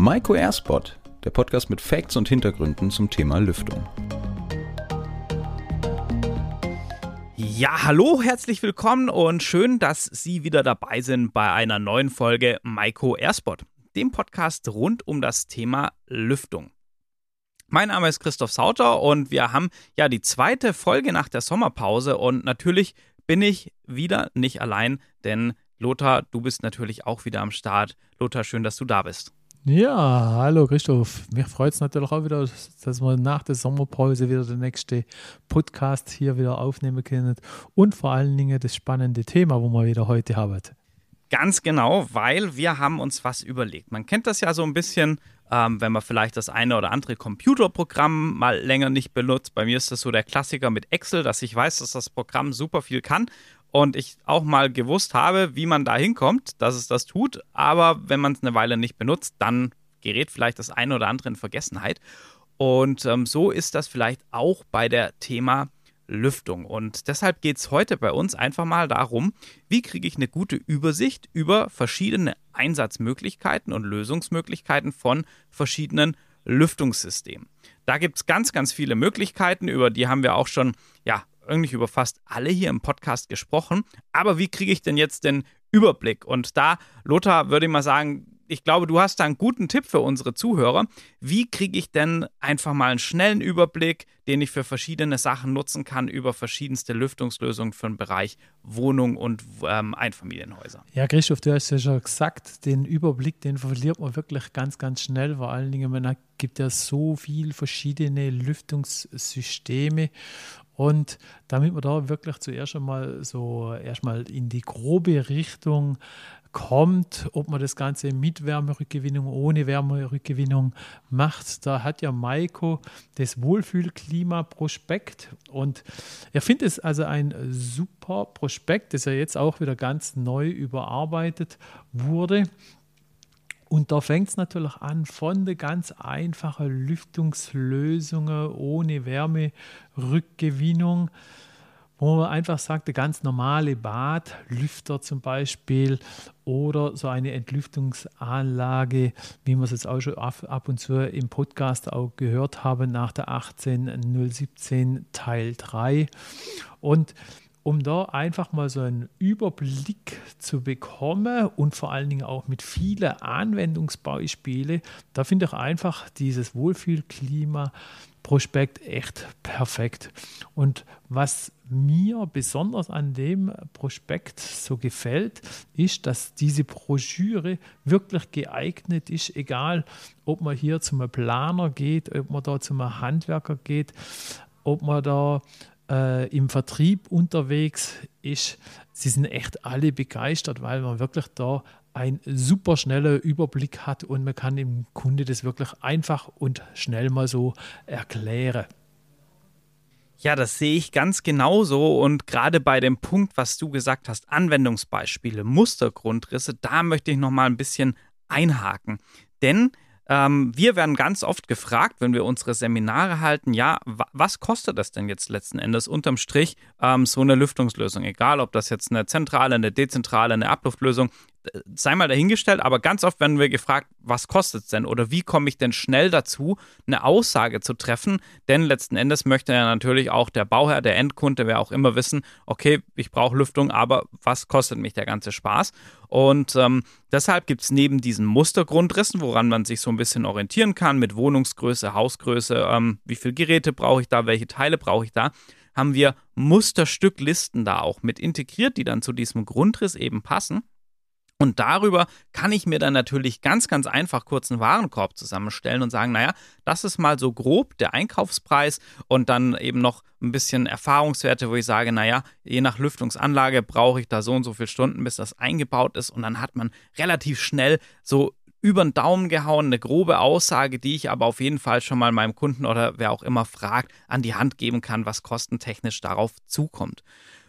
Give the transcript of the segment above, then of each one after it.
Maiko Airspot, der Podcast mit Facts und Hintergründen zum Thema Lüftung. Ja, hallo, herzlich willkommen und schön, dass Sie wieder dabei sind bei einer neuen Folge Maiko Airspot, dem Podcast rund um das Thema Lüftung. Mein Name ist Christoph Sauter und wir haben ja die zweite Folge nach der Sommerpause und natürlich bin ich wieder nicht allein, denn Lothar, du bist natürlich auch wieder am Start. Lothar, schön, dass du da bist. Ja, hallo Christoph. Mich freut es natürlich auch wieder, dass wir nach der Sommerpause wieder den nächsten Podcast hier wieder aufnehmen können und vor allen Dingen das spannende Thema, wo wir wieder heute haben. Ganz genau, weil wir haben uns was überlegt. Man kennt das ja so ein bisschen, ähm, wenn man vielleicht das eine oder andere Computerprogramm mal länger nicht benutzt. Bei mir ist das so der Klassiker mit Excel, dass ich weiß, dass das Programm super viel kann und ich auch mal gewusst habe, wie man da hinkommt, dass es das tut. Aber wenn man es eine Weile nicht benutzt, dann gerät vielleicht das eine oder andere in Vergessenheit. Und ähm, so ist das vielleicht auch bei der Thema Lüftung. Und deshalb geht es heute bei uns einfach mal darum, wie kriege ich eine gute Übersicht über verschiedene Einsatzmöglichkeiten und Lösungsmöglichkeiten von verschiedenen Lüftungssystemen. Da gibt es ganz, ganz viele Möglichkeiten, über die haben wir auch schon ja, eigentlich über fast alle hier im Podcast gesprochen. Aber wie kriege ich denn jetzt den Überblick? Und da, Lothar, würde ich mal sagen, ich glaube, du hast da einen guten Tipp für unsere Zuhörer. Wie kriege ich denn einfach mal einen schnellen Überblick, den ich für verschiedene Sachen nutzen kann, über verschiedenste Lüftungslösungen für den Bereich Wohnung und ähm, Einfamilienhäuser? Ja, Christoph, du hast ja schon gesagt, den Überblick, den verliert man wirklich ganz, ganz schnell. Vor allen Dingen, man gibt ja so viele verschiedene Lüftungssysteme und damit man da wirklich zuerst einmal so erstmal in die grobe Richtung kommt, ob man das Ganze mit Wärmerückgewinnung, ohne Wärmerückgewinnung macht. Da hat ja Maiko das Wohlfühlklima-Prospekt und er findet es also ein super Prospekt, das ja jetzt auch wieder ganz neu überarbeitet wurde. Und da fängt es natürlich an von der ganz einfachen Lüftungslösungen ohne Wärmerückgewinnung, wo man einfach sagt, der ganz normale Badlüfter zum Beispiel oder so eine Entlüftungsanlage, wie wir es jetzt auch schon ab und zu im Podcast auch gehört haben, nach der 18017 Teil 3. Und um da einfach mal so einen Überblick zu bekommen und vor allen Dingen auch mit vielen Anwendungsbeispielen, da finde ich einfach dieses Wohlfühlklima Prospekt echt perfekt. Und was mir besonders an dem Prospekt so gefällt, ist, dass diese Broschüre wirklich geeignet ist, egal ob man hier zum Planer geht, ob man da zum Handwerker geht, ob man da äh, im Vertrieb unterwegs ist, sie sind echt alle begeistert, weil man wirklich da einen super schneller Überblick hat und man kann dem Kunde das wirklich einfach und schnell mal so erklären. Ja, das sehe ich ganz genauso. Und gerade bei dem Punkt, was du gesagt hast, Anwendungsbeispiele, Mustergrundrisse, da möchte ich noch mal ein bisschen einhaken. Denn ähm, wir werden ganz oft gefragt, wenn wir unsere Seminare halten, ja, was kostet das denn jetzt letzten Endes unterm Strich ähm, so eine Lüftungslösung? Egal, ob das jetzt eine zentrale, eine dezentrale, eine Abluftlösung, sei mal dahingestellt, aber ganz oft werden wir gefragt, was kostet es denn oder wie komme ich denn schnell dazu, eine Aussage zu treffen? Denn letzten Endes möchte ja natürlich auch der Bauherr, der Endkunde, wer auch immer wissen, okay, ich brauche Lüftung, aber was kostet mich der ganze Spaß? Und ähm, deshalb gibt es neben diesen Mustergrundrissen, woran man sich so ein bisschen orientieren kann, mit Wohnungsgröße, Hausgröße, ähm, wie viele Geräte brauche ich da, welche Teile brauche ich da, haben wir Musterstücklisten da auch mit integriert, die dann zu diesem Grundriss eben passen. Und darüber kann ich mir dann natürlich ganz, ganz einfach kurz einen Warenkorb zusammenstellen und sagen, naja, das ist mal so grob der Einkaufspreis und dann eben noch ein bisschen Erfahrungswerte, wo ich sage, naja, je nach Lüftungsanlage brauche ich da so und so viele Stunden, bis das eingebaut ist und dann hat man relativ schnell so über den Daumen gehauen, eine grobe Aussage, die ich aber auf jeden Fall schon mal meinem Kunden oder wer auch immer fragt, an die Hand geben kann, was kostentechnisch darauf zukommt.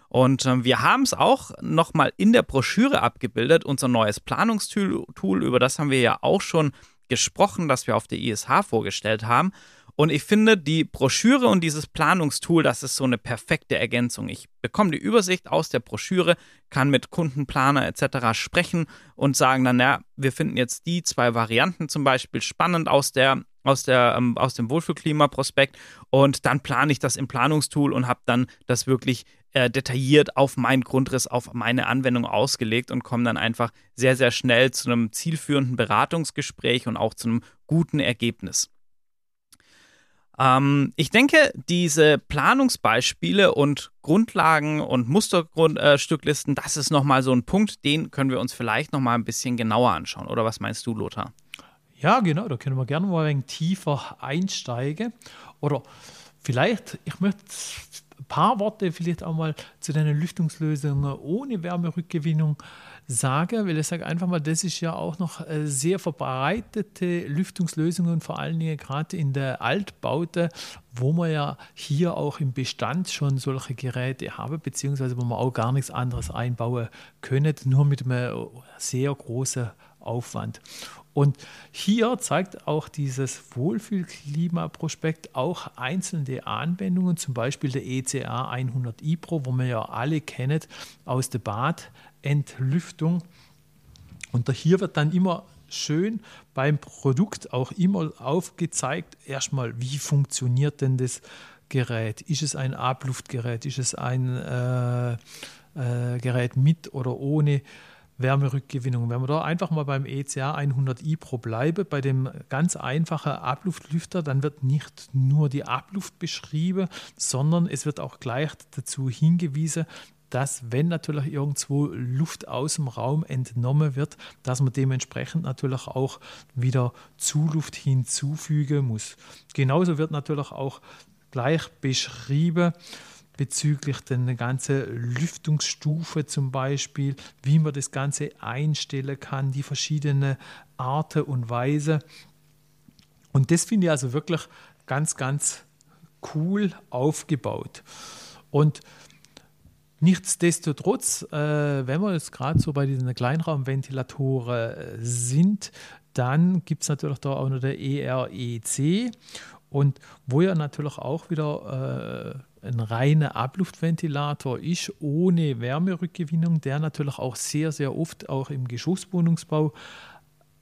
Und äh, wir haben es auch nochmal in der Broschüre abgebildet, unser neues Planungstool, über das haben wir ja auch schon gesprochen, das wir auf der ISH vorgestellt haben. Und ich finde, die Broschüre und dieses Planungstool, das ist so eine perfekte Ergänzung. Ich bekomme die Übersicht aus der Broschüre, kann mit Kundenplaner etc. sprechen und sagen dann, ja, wir finden jetzt die zwei Varianten zum Beispiel spannend aus der aus, der, ähm, aus dem Wohlfühlklima-Prospekt und dann plane ich das im Planungstool und habe dann das wirklich äh, detailliert auf meinen Grundriss, auf meine Anwendung ausgelegt und komme dann einfach sehr, sehr schnell zu einem zielführenden Beratungsgespräch und auch zu einem guten Ergebnis. Ähm, ich denke, diese Planungsbeispiele und Grundlagen und Musterstücklisten, äh, das ist nochmal so ein Punkt, den können wir uns vielleicht nochmal ein bisschen genauer anschauen. Oder was meinst du, Lothar? Ja, genau, da können wir gerne mal ein wenig tiefer einsteigen. Oder vielleicht, ich möchte paar Worte vielleicht auch mal zu den Lüftungslösungen ohne Wärmerückgewinnung sage, weil ich sage einfach mal, das ist ja auch noch äh, sehr verbreitete Lüftungslösungen vor allen Dingen gerade in der Altbaute, wo man ja hier auch im Bestand schon solche Geräte habe, beziehungsweise wo man auch gar nichts anderes einbauen können, nur mit einem sehr großen Aufwand. Und hier zeigt auch dieses Wohlfühlklima-Prospekt auch einzelne Anwendungen, zum Beispiel der ECA 100 iPro, wo man ja alle kennt aus der Badentlüftung. Und hier wird dann immer schön beim Produkt auch immer aufgezeigt, erstmal, wie funktioniert denn das Gerät? Ist es ein Abluftgerät? Ist es ein äh, äh, Gerät mit oder ohne Wärmerückgewinnung. Wenn wir da einfach mal beim ECA 100 i Pro bleiben, bei dem ganz einfachen Abluftlüfter, dann wird nicht nur die Abluft beschrieben, sondern es wird auch gleich dazu hingewiesen, dass wenn natürlich irgendwo Luft aus dem Raum entnommen wird, dass man dementsprechend natürlich auch wieder Zuluft hinzufügen muss. Genauso wird natürlich auch gleich beschrieben, bezüglich der ganzen Lüftungsstufe zum Beispiel, wie man das Ganze einstellen kann, die verschiedenen Arten und Weise. Und das finde ich also wirklich ganz, ganz cool aufgebaut. Und Nichtsdestotrotz, äh, wenn wir jetzt gerade so bei diesen Kleinraumventilatoren äh, sind, dann gibt es natürlich da auch noch der EREC und wo ja natürlich auch wieder äh, ein reiner Abluftventilator ist, ohne Wärmerückgewinnung, der natürlich auch sehr, sehr oft auch im Geschosswohnungsbau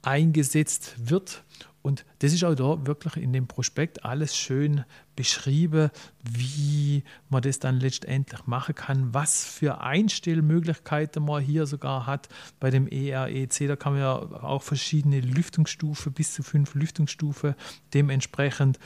eingesetzt wird. Und das ist auch da wirklich in dem Prospekt alles schön beschrieben, wie man das dann letztendlich machen kann, was für Einstellmöglichkeiten man hier sogar hat. Bei dem EREC, da kann man ja auch verschiedene Lüftungsstufen, bis zu fünf Lüftungsstufen dementsprechend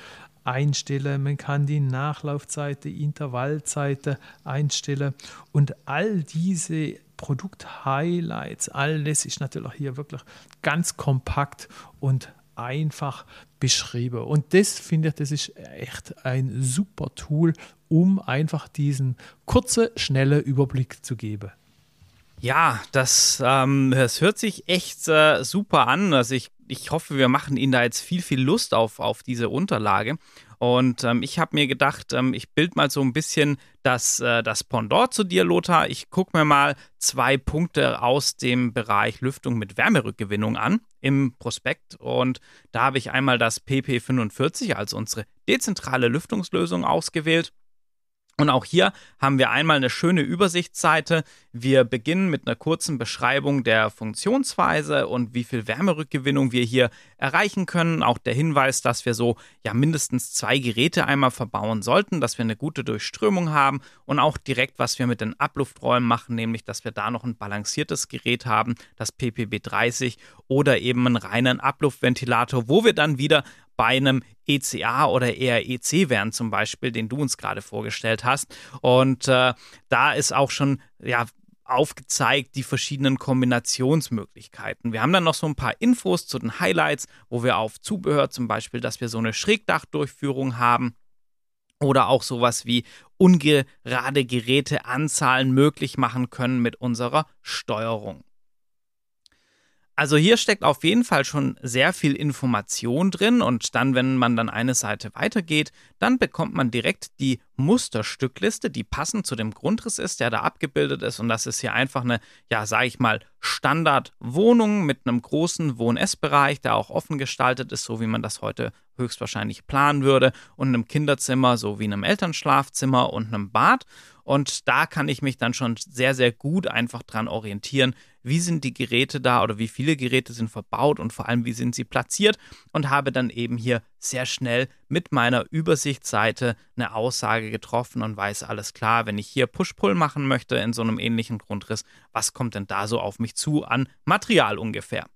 einstellen. Man kann die Nachlaufzeit, die Intervallzeiten einstellen und all diese Produkt-Highlights, all das ist natürlich hier wirklich ganz kompakt und einfach beschrieben. Und das finde ich, das ist echt ein super Tool, um einfach diesen kurzen, schnellen Überblick zu geben. Ja, das, ähm, das hört sich echt äh, super an. Also ich, ich hoffe, wir machen Ihnen da jetzt viel, viel Lust auf, auf diese Unterlage. Und ähm, ich habe mir gedacht, ähm, ich bild mal so ein bisschen das, äh, das Pendant zu dir, Lothar. Ich gucke mir mal zwei Punkte aus dem Bereich Lüftung mit Wärmerückgewinnung an im Prospekt. Und da habe ich einmal das PP45 als unsere dezentrale Lüftungslösung ausgewählt. Und auch hier haben wir einmal eine schöne Übersichtsseite. Wir beginnen mit einer kurzen Beschreibung der Funktionsweise und wie viel Wärmerückgewinnung wir hier erreichen können. Auch der Hinweis, dass wir so ja mindestens zwei Geräte einmal verbauen sollten, dass wir eine gute Durchströmung haben und auch direkt, was wir mit den Ablufträumen machen, nämlich, dass wir da noch ein balanciertes Gerät haben, das PPB 30 oder eben einen reinen Abluftventilator, wo wir dann wieder bei einem ECA oder eher EC wären zum Beispiel, den du uns gerade vorgestellt hast. Und äh, da ist auch schon, ja, aufgezeigt, die verschiedenen Kombinationsmöglichkeiten. Wir haben dann noch so ein paar Infos zu den Highlights, wo wir auf Zubehör zum Beispiel, dass wir so eine Schrägdachdurchführung haben oder auch sowas wie ungerade Geräteanzahlen möglich machen können mit unserer Steuerung. Also hier steckt auf jeden Fall schon sehr viel Information drin und dann, wenn man dann eine Seite weitergeht, dann bekommt man direkt die Musterstückliste, die passend zu dem Grundriss ist, der da abgebildet ist. Und das ist hier einfach eine, ja, sage ich mal, Standardwohnung mit einem großen Wohn-Ess-Bereich, der auch offen gestaltet ist, so wie man das heute höchstwahrscheinlich planen würde. Und einem Kinderzimmer, so wie einem Elternschlafzimmer und einem Bad. Und da kann ich mich dann schon sehr, sehr gut einfach dran orientieren, wie sind die Geräte da oder wie viele Geräte sind verbaut und vor allem, wie sind sie platziert und habe dann eben hier sehr schnell mit meiner Übersichtsseite eine Aussage getroffen und weiß alles klar, wenn ich hier Push-Pull machen möchte in so einem ähnlichen Grundriss, was kommt denn da so auf mich zu an Material ungefähr?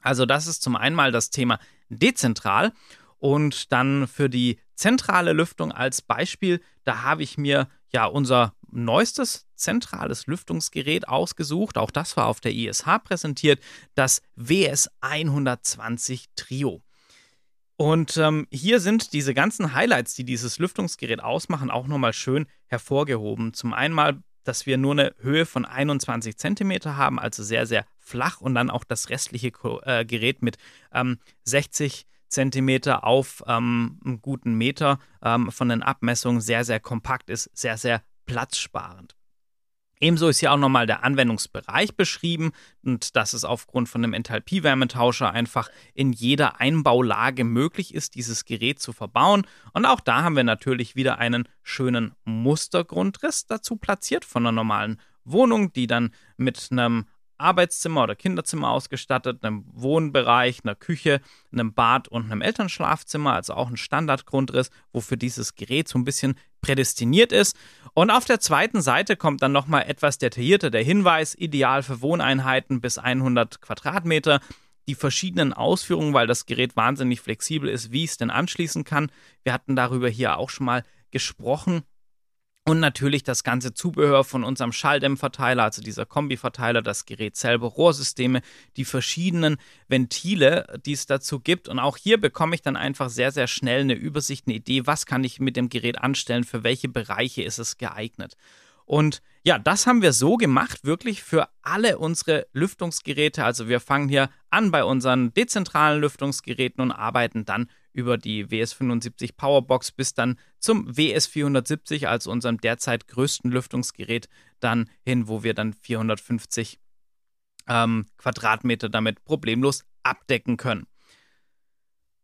Also das ist zum einen mal das Thema dezentral und dann für die zentrale Lüftung als Beispiel, da habe ich mir ja unser neuestes zentrales Lüftungsgerät ausgesucht. Auch das war auf der ISH präsentiert, das WS 120 Trio. Und ähm, hier sind diese ganzen Highlights, die dieses Lüftungsgerät ausmachen, auch nochmal schön hervorgehoben. Zum einen mal, dass wir nur eine Höhe von 21 cm haben, also sehr, sehr flach und dann auch das restliche äh, Gerät mit ähm, 60 Zentimeter auf ähm, einen guten Meter ähm, von den Abmessungen sehr, sehr kompakt ist, sehr, sehr platzsparend. Ebenso ist hier auch nochmal der Anwendungsbereich beschrieben und dass es aufgrund von einem Enthalpie-Wärmetauscher einfach in jeder Einbaulage möglich ist, dieses Gerät zu verbauen. Und auch da haben wir natürlich wieder einen schönen Mustergrundriss dazu platziert von einer normalen Wohnung, die dann mit einem Arbeitszimmer oder Kinderzimmer ausgestattet, einem Wohnbereich, einer Küche, einem Bad und einem Elternschlafzimmer, also auch ein Standardgrundriss, wofür dieses Gerät so ein bisschen prädestiniert ist. Und auf der zweiten Seite kommt dann nochmal etwas detaillierter der Hinweis, ideal für Wohneinheiten bis 100 Quadratmeter. Die verschiedenen Ausführungen, weil das Gerät wahnsinnig flexibel ist, wie ich es denn anschließen kann. Wir hatten darüber hier auch schon mal gesprochen. Und natürlich das ganze Zubehör von unserem Schalldämmverteiler, also dieser Kombiverteiler, das Gerät selber, Rohrsysteme, die verschiedenen Ventile, die es dazu gibt. Und auch hier bekomme ich dann einfach sehr, sehr schnell eine Übersicht, eine Idee, was kann ich mit dem Gerät anstellen, für welche Bereiche ist es geeignet. Und ja, das haben wir so gemacht, wirklich für alle unsere Lüftungsgeräte. Also wir fangen hier an bei unseren dezentralen Lüftungsgeräten und arbeiten dann über die WS75 Powerbox bis dann zum WS470, also unserem derzeit größten Lüftungsgerät, dann hin, wo wir dann 450 ähm, Quadratmeter damit problemlos abdecken können.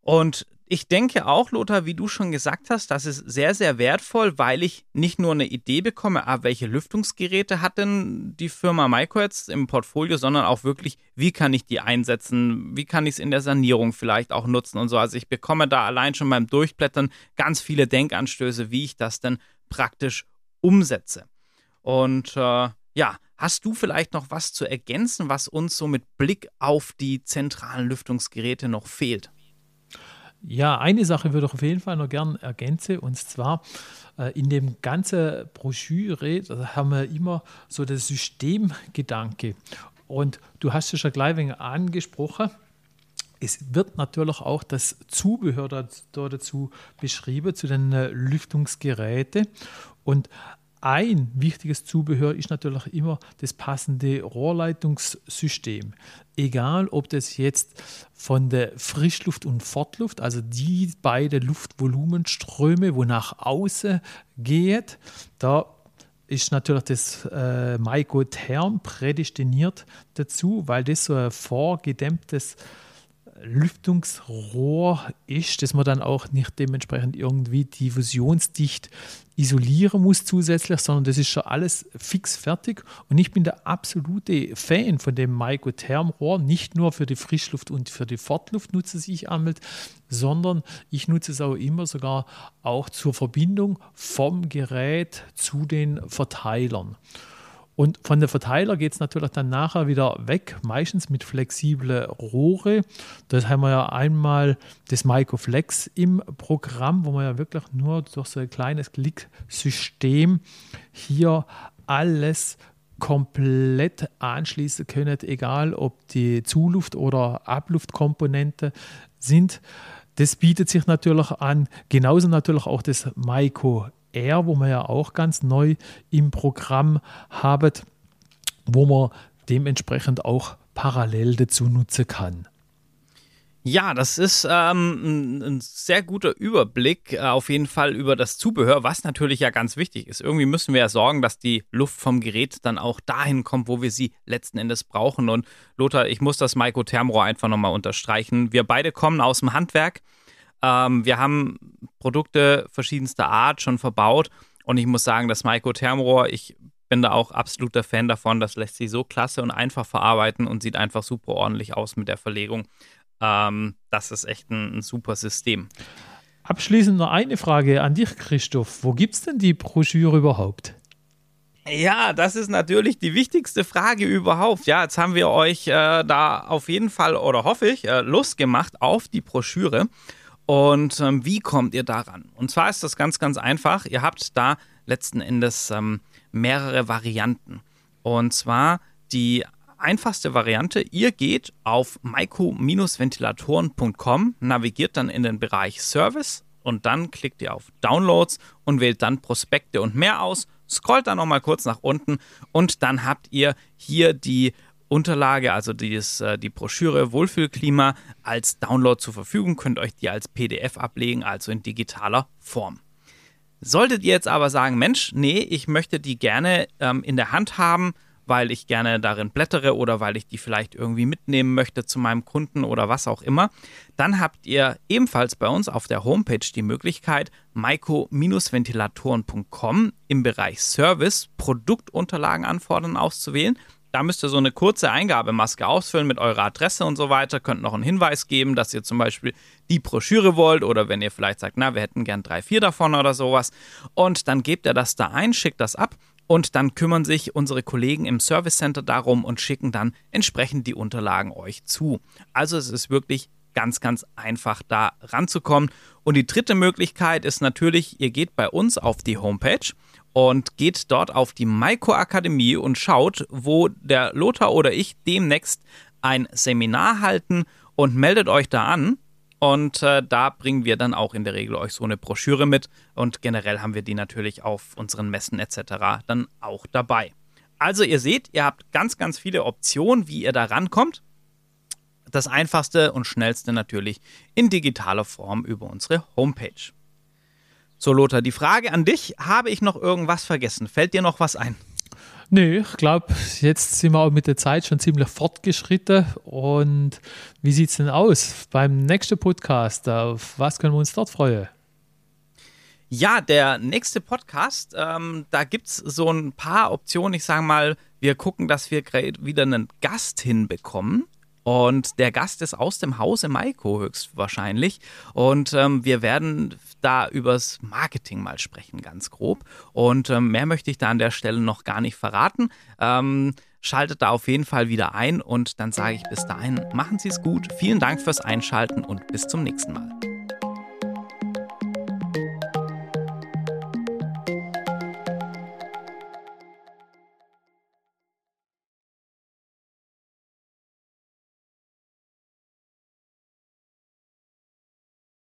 Und ich denke auch, Lothar, wie du schon gesagt hast, das ist sehr, sehr wertvoll, weil ich nicht nur eine Idee bekomme, ah, welche Lüftungsgeräte hat denn die Firma Maiko jetzt im Portfolio, sondern auch wirklich, wie kann ich die einsetzen, wie kann ich es in der Sanierung vielleicht auch nutzen und so. Also ich bekomme da allein schon beim Durchblättern ganz viele Denkanstöße, wie ich das denn praktisch umsetze. Und äh, ja, hast du vielleicht noch was zu ergänzen, was uns so mit Blick auf die zentralen Lüftungsgeräte noch fehlt? Ja, eine Sache würde ich auf jeden Fall noch gern ergänzen und zwar äh, in dem ganzen Broschüre haben wir immer so das Systemgedanke und du hast es schon gleich ein angesprochen. Es wird natürlich auch das Zubehör dazu beschrieben, zu den äh, Lüftungsgeräten. Und ein wichtiges Zubehör ist natürlich immer das passende Rohrleitungssystem. Egal, ob das jetzt von der Frischluft und Fortluft, also die beiden Luftvolumenströme, wo nach außen geht, da ist natürlich das äh, Maikotherm prädestiniert dazu, weil das so ein vorgedämmtes Lüftungsrohr ist, dass man dann auch nicht dementsprechend irgendwie diffusionsdicht isolieren muss zusätzlich, sondern das ist schon alles fix fertig. Und ich bin der absolute Fan von dem Maikotherm-Rohr, nicht nur für die Frischluft und für die Fortluft nutze ich Ammelt, sondern ich nutze es auch immer sogar auch zur Verbindung vom Gerät zu den Verteilern. Und von der Verteiler geht es natürlich dann nachher wieder weg, meistens mit flexiblen Rohre. Das haben wir ja einmal das Microflex im Programm, wo man ja wirklich nur durch so ein kleines Klicksystem hier alles komplett anschließen können, egal ob die Zuluft- oder Abluftkomponente sind. Das bietet sich natürlich an. Genauso natürlich auch das Maiko R, wo wir ja auch ganz neu im Programm haben, wo man dementsprechend auch parallel dazu nutzen kann. Ja, das ist ähm, ein, sehr guter Überblick äh, auf jeden Fall über das Zubehör, was natürlich ja ganz wichtig ist. Irgendwie müssen wir ja sorgen, dass die Luft vom Gerät dann auch dahin kommt, wo wir sie letzten Endes brauchen. Und Lothar, ich muss das Maiko Thermrohr einfach nochmal unterstreichen. Wir beide kommen aus dem Handwerk. Ähm, wir haben Produkte verschiedenster Art schon verbaut. Und ich muss sagen, das Maiko Thermrohr, ich bin da auch absoluter Fan davon. Das lässt sich so klasse und einfach verarbeiten und sieht einfach super ordentlich aus mit der Verlegung. Ähm, das ist echt ein, ein super System. Abschließend noch eine Frage an dich, Christoph. Wo gibt es denn die Broschüre überhaupt? Ja, das ist natürlich die wichtigste Frage überhaupt. Ja, jetzt haben wir euch äh, da auf jeden Fall oder hoffe ich äh, Lust gemacht auf die Broschüre. Und ähm, wie kommt ihr daran? Und zwar ist das ganz, ganz einfach. Ihr habt da letzten Endes ähm, mehrere Varianten. Und zwar die einfachste Variante, ihr geht auf maiko-ventilatoren.com, navigiert dann in den Bereich Service und dann klickt ihr auf Downloads und wählt dann Prospekte und mehr aus, scrollt dann nochmal kurz nach unten und dann habt ihr hier die Unterlage, also dieses, äh, die Broschüre Wohlfühlklima als Download zur Verfügung, könnt euch die als PDF ablegen, also in digitaler Form. Solltet ihr jetzt aber sagen, Mensch, nee, ich möchte die gerne ähm, in der Hand haben, weil ich gerne darin blättere oder weil ich die vielleicht irgendwie mitnehmen möchte zu meinem Kunden oder was auch immer, dann habt ihr ebenfalls bei uns auf der Homepage die Möglichkeit, maiko-ventilatoren.com im Bereich Service Produktunterlagen anfordern auszuwählen. Da müsst ihr so eine kurze Eingabemaske ausfüllen mit eurer Adresse und so weiter. Könnt noch einen Hinweis geben, dass ihr zum Beispiel die Broschüre wollt oder wenn ihr vielleicht sagt, na, wir hätten gern drei, vier davon oder sowas. Und dann gebt ihr das da ein, schickt das ab und dann kümmern sich unsere Kollegen im Service Center darum und schicken dann entsprechend die Unterlagen euch zu. Also es ist wirklich ganz, ganz einfach da ranzukommen. Und die dritte Möglichkeit ist natürlich, ihr geht bei uns auf die Homepage und geht dort auf die Maiko Akademie und schaut, wo der Lothar oder ich demnächst ein Seminar halten und meldet euch da an. Und äh, da bringen wir dann auch in der Regel euch so eine Broschüre mit. Und generell haben wir die natürlich auf unseren Messen etc. dann auch dabei. Also ihr seht, ihr habt ganz, ganz viele Optionen, wie ihr da rankommt. Das einfachste und schnellste natürlich in digitaler Form über unsere Homepage. So, Lothar, die Frage an dich: Habe ich noch irgendwas vergessen? Fällt dir noch was ein? Nö, ich glaube, jetzt sind wir auch mit der Zeit schon ziemlich fortgeschritten. Und wie sieht es denn aus beim nächsten Podcast? Auf was können wir uns dort freuen? Ja, der nächste Podcast, ähm, da gibt es so ein paar Optionen. Ich sage mal, wir gucken, dass wir wieder einen Gast hinbekommen. Und der Gast ist aus dem Hause Maiko höchstwahrscheinlich. Und ähm, wir werden da übers Marketing mal sprechen, ganz grob. Und ähm, mehr möchte ich da an der Stelle noch gar nicht verraten. Ähm, schaltet da auf jeden Fall wieder ein und dann sage ich bis dahin, machen Sie es gut. Vielen Dank fürs Einschalten und bis zum nächsten Mal.